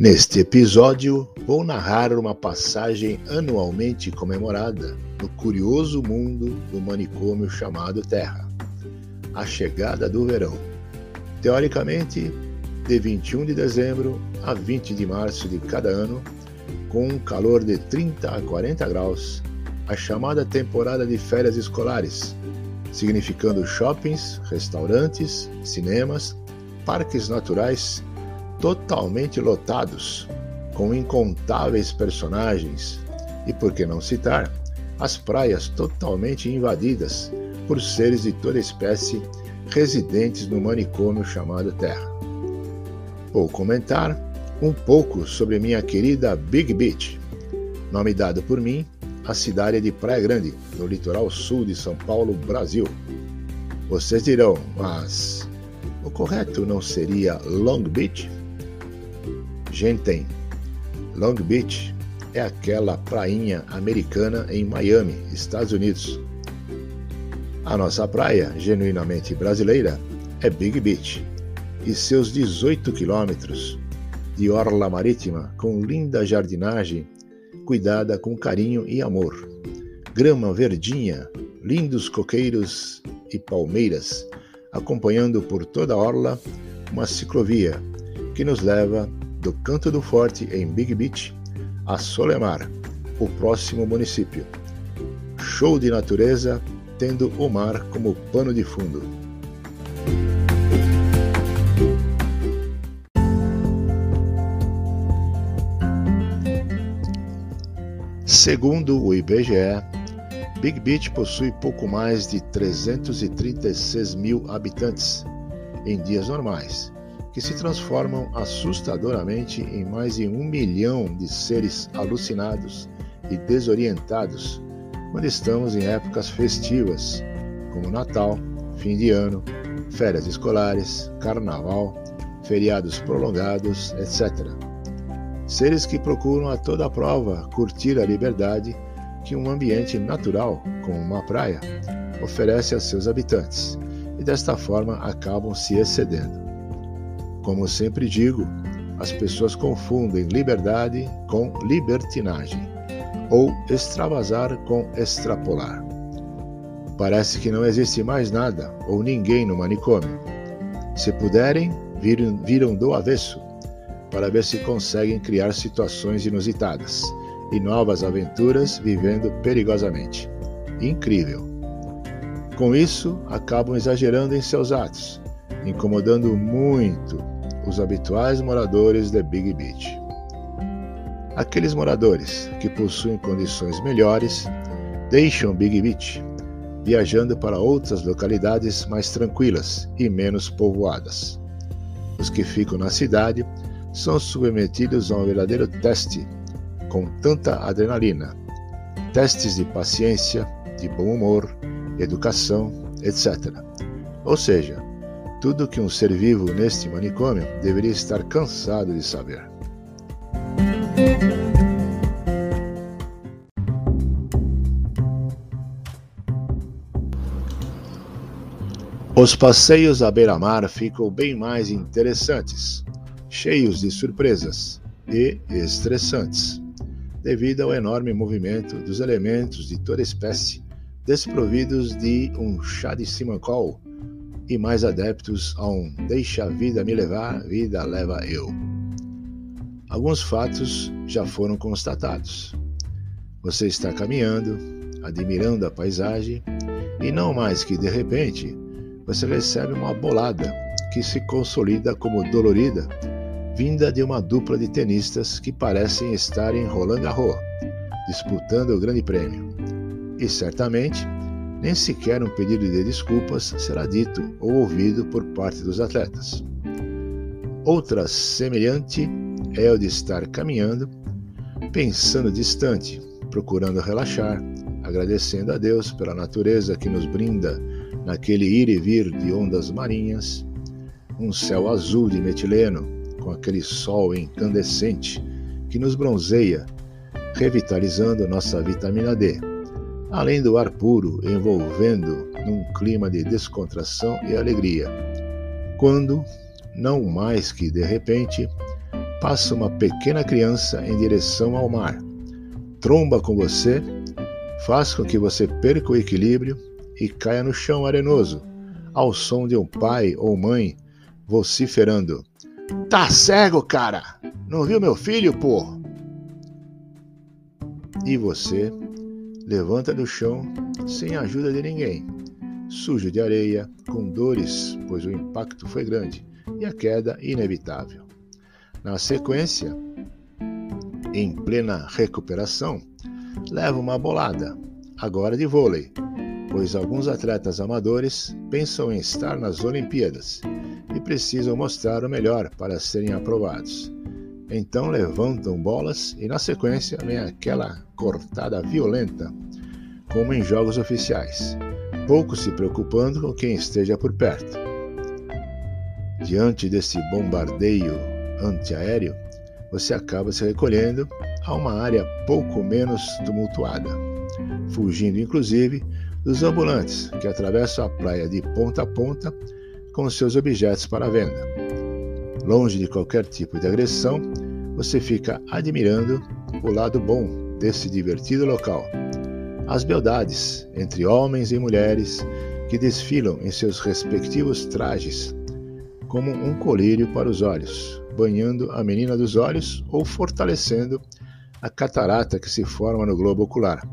Neste episódio, vou narrar uma passagem anualmente comemorada no curioso mundo do manicômio chamado Terra, a chegada do verão. Teoricamente, de 21 de dezembro a 20 de março de cada ano, com um calor de 30 a 40 graus, a chamada temporada de férias escolares, significando shoppings, restaurantes, cinemas, parques naturais totalmente lotados, com incontáveis personagens, e por que não citar, as praias totalmente invadidas por seres de toda espécie residentes no manicômio chamado Terra. Vou comentar um pouco sobre minha querida Big Beach, nome dado por mim à cidade de Praia Grande, no litoral sul de São Paulo, Brasil. Vocês dirão, mas o correto não seria Long Beach? Gente, tem. Long Beach é aquela prainha americana em Miami, Estados Unidos. A nossa praia, genuinamente brasileira, é Big Beach e seus 18 quilômetros de orla marítima com linda jardinagem cuidada com carinho e amor. Grama verdinha, lindos coqueiros e palmeiras, acompanhando por toda a orla uma ciclovia que nos leva do Canto do Forte, em Big Beach, a Solemar, o próximo município. Show de natureza, tendo o mar como pano de fundo. Segundo o IBGE, Big Beach possui pouco mais de 336 mil habitantes em dias normais que se transformam assustadoramente em mais de um milhão de seres alucinados e desorientados quando estamos em épocas festivas, como Natal, fim de ano, férias escolares, carnaval, feriados prolongados, etc. Seres que procuram a toda prova curtir a liberdade que um ambiente natural, como uma praia, oferece a seus habitantes, e desta forma acabam se excedendo. Como sempre digo, as pessoas confundem liberdade com libertinagem, ou extravasar com extrapolar. Parece que não existe mais nada ou ninguém no manicômio. Se puderem, viram, viram do avesso para ver se conseguem criar situações inusitadas e novas aventuras vivendo perigosamente. Incrível! Com isso, acabam exagerando em seus atos, incomodando muito os habituais moradores de Big Beach. Aqueles moradores que possuem condições melhores deixam Big Beach, viajando para outras localidades mais tranquilas e menos povoadas. Os que ficam na cidade são submetidos a um verdadeiro teste com tanta adrenalina, testes de paciência, de bom humor, educação, etc. Ou seja, tudo que um ser vivo neste manicômio deveria estar cansado de saber. Os passeios à beira-mar ficam bem mais interessantes, cheios de surpresas e estressantes, devido ao enorme movimento dos elementos de toda espécie desprovidos de um chá de simancol e mais adeptos a um deixa a vida me levar, vida leva eu. Alguns fatos já foram constatados. Você está caminhando, admirando a paisagem e não mais que de repente você recebe uma bolada que se consolida como dolorida, vinda de uma dupla de tenistas que parecem estar em Roland Garros, disputando o Grande Prêmio. E certamente nem sequer um pedido de desculpas será dito ou ouvido por parte dos atletas. Outra semelhante é o de estar caminhando, pensando distante, procurando relaxar, agradecendo a Deus pela natureza que nos brinda naquele ir e vir de ondas marinhas, um céu azul de metileno com aquele sol incandescente que nos bronzeia, revitalizando nossa vitamina D além do ar puro envolvendo num clima de descontração e alegria. Quando, não mais que de repente, passa uma pequena criança em direção ao mar. Tromba com você, faz com que você perca o equilíbrio e caia no chão arenoso, ao som de um pai ou mãe vociferando: Tá cego, cara! Não viu meu filho, pô? E você levanta do chão sem a ajuda de ninguém, sujo de areia, com dores, pois o impacto foi grande e a queda inevitável. Na sequência, em plena recuperação, leva uma bolada, agora de vôlei, pois alguns atletas amadores pensam em estar nas Olimpíadas e precisam mostrar o melhor para serem aprovados. Então levantam bolas e na sequência vem aquela cortada violenta, como em jogos oficiais, pouco se preocupando com quem esteja por perto. Diante desse bombardeio antiaéreo, você acaba se recolhendo a uma área pouco menos tumultuada, fugindo inclusive dos ambulantes que atravessam a praia de ponta a ponta com seus objetos para venda. Longe de qualquer tipo de agressão, você fica admirando o lado bom desse divertido local. As beldades entre homens e mulheres que desfilam em seus respectivos trajes, como um colírio para os olhos, banhando a menina dos olhos ou fortalecendo a catarata que se forma no globo ocular.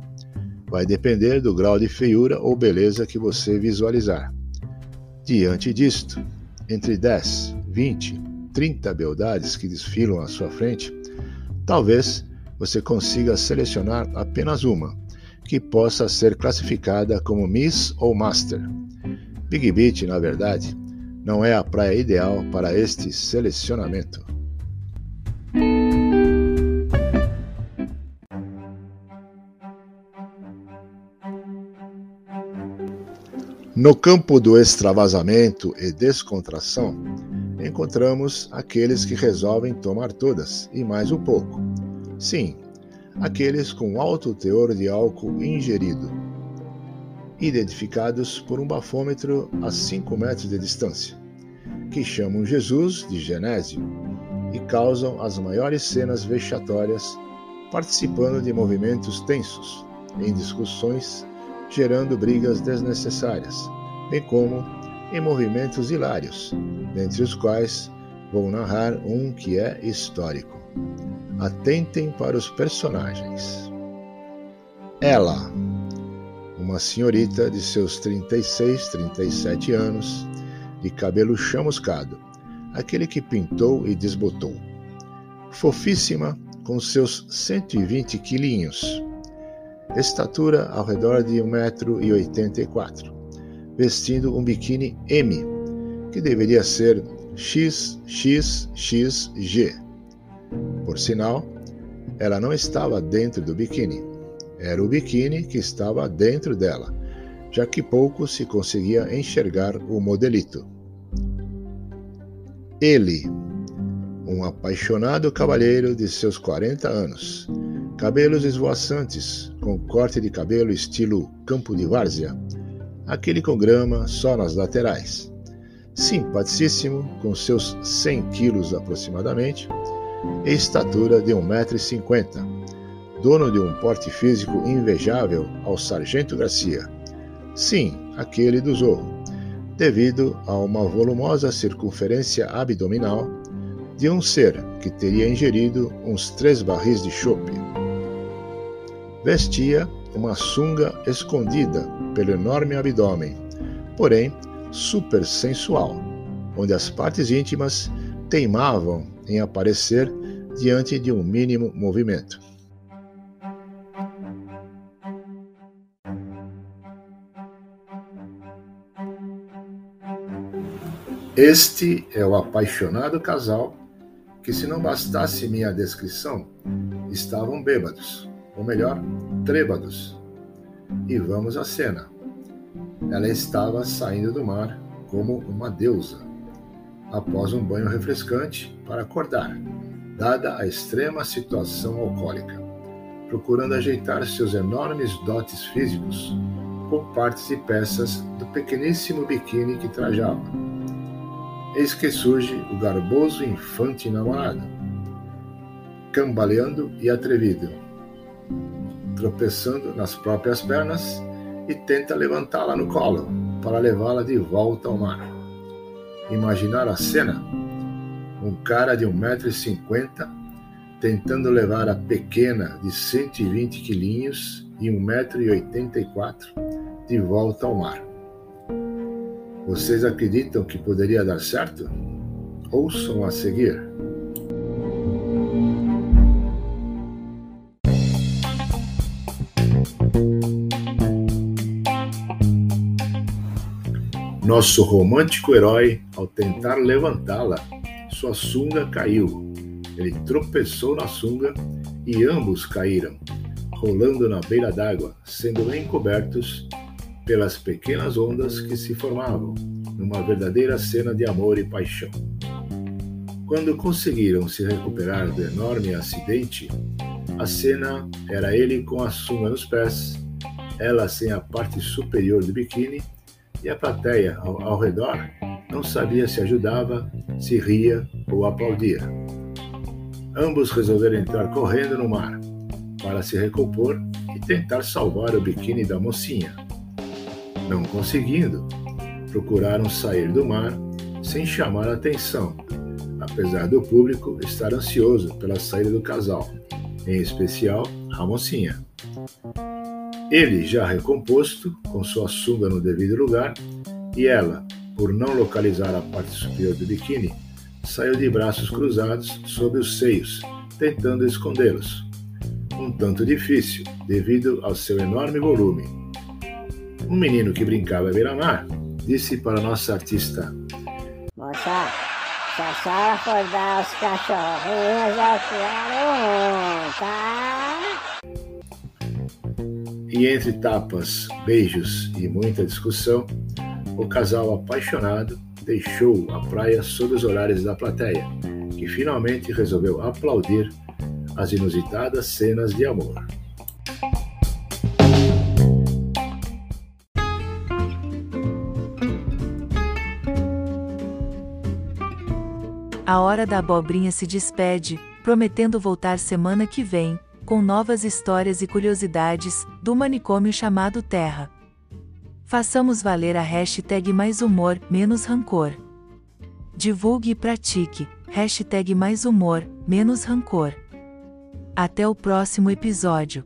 Vai depender do grau de feiura ou beleza que você visualizar. Diante disto, entre 10, 20 30 beldades que desfilam à sua frente, talvez você consiga selecionar apenas uma, que possa ser classificada como Miss ou Master. Big Beach, na verdade, não é a praia ideal para este selecionamento. No campo do extravasamento e descontração, encontramos aqueles que resolvem tomar todas e mais um pouco. Sim, aqueles com alto teor de álcool ingerido, identificados por um bafômetro a 5 metros de distância, que chamam Jesus de Genésio e causam as maiores cenas vexatórias, participando de movimentos tensos, em discussões, gerando brigas desnecessárias, bem como em movimentos hilários, dentre os quais vou narrar um que é histórico. Atentem para os personagens. Ela, uma senhorita de seus 36, 37 anos, de cabelo chamuscado, aquele que pintou e desbotou. Fofíssima, com seus 120 quilinhos. Estatura ao redor de 1,84m vestindo um biquíni M, que deveria ser XXXG. Por sinal, ela não estava dentro do biquíni, era o biquíni que estava dentro dela, já que pouco se conseguia enxergar o modelito. Ele, um apaixonado cavalheiro de seus 40 anos, cabelos esvoaçantes, com corte de cabelo estilo campo de várzea, aquele com grama só nas laterais. Simpaticíssimo, com seus 100 quilos aproximadamente, e estatura de 1,50m, dono de um porte físico invejável ao Sargento Garcia. Sim, aquele do Zorro, devido a uma volumosa circunferência abdominal de um ser que teria ingerido uns três barris de chope. Vestia uma sunga escondida pelo enorme abdômen, porém super sensual, onde as partes íntimas teimavam em aparecer diante de um mínimo movimento. Este é o apaixonado casal que, se não bastasse minha descrição, estavam bêbados, ou melhor, trêbados, e vamos à cena. Ela estava saindo do mar como uma deusa, após um banho refrescante para acordar, dada a extrema situação alcoólica, procurando ajeitar seus enormes dotes físicos com partes e peças do pequeníssimo biquíni que trajava. Eis que surge o garboso infante namorado, cambaleando e atrevido, tropeçando nas próprias pernas e tenta levantá-la no colo para levá-la de volta ao mar. Imaginar a cena: um cara de 1,50m tentando levar a pequena de 120 quilinhos e 1,84m de volta ao mar. Vocês acreditam que poderia dar certo? Ouçam a seguir. Nosso romântico herói, ao tentar levantá-la, sua sunga caiu. Ele tropeçou na sunga e ambos caíram, rolando na beira d'água, sendo encobertos pelas pequenas ondas que se formavam, numa verdadeira cena de amor e paixão. Quando conseguiram se recuperar do enorme acidente, a cena era ele com a sunga nos pés, ela sem a parte superior do biquíni e a plateia ao, ao redor não sabia se ajudava, se ria ou aplaudia. Ambos resolveram entrar correndo no mar para se recompor e tentar salvar o biquíni da mocinha. Não conseguindo, procuraram sair do mar sem chamar atenção, apesar do público estar ansioso pela saída do casal, em especial a mocinha. Ele já recomposto, com sua sunga no devido lugar, e ela, por não localizar a parte superior do biquíni, saiu de braços cruzados sobre os seios, tentando escondê-los. Um tanto difícil, devido ao seu enorme volume. Um menino que brincava à beira-mar disse para nossa artista: Moça, se a senhora for dar os cachorrinhos, eu quero um, tá? E entre tapas, beijos e muita discussão, o casal apaixonado deixou a praia sob os olhares da plateia, que finalmente resolveu aplaudir as inusitadas cenas de amor. A hora da abobrinha se despede, prometendo voltar semana que vem, com novas histórias e curiosidades, do manicômio chamado Terra. Façamos valer a hashtag mais humor, menos rancor. Divulgue e pratique, hashtag mais humor, menos rancor. Até o próximo episódio.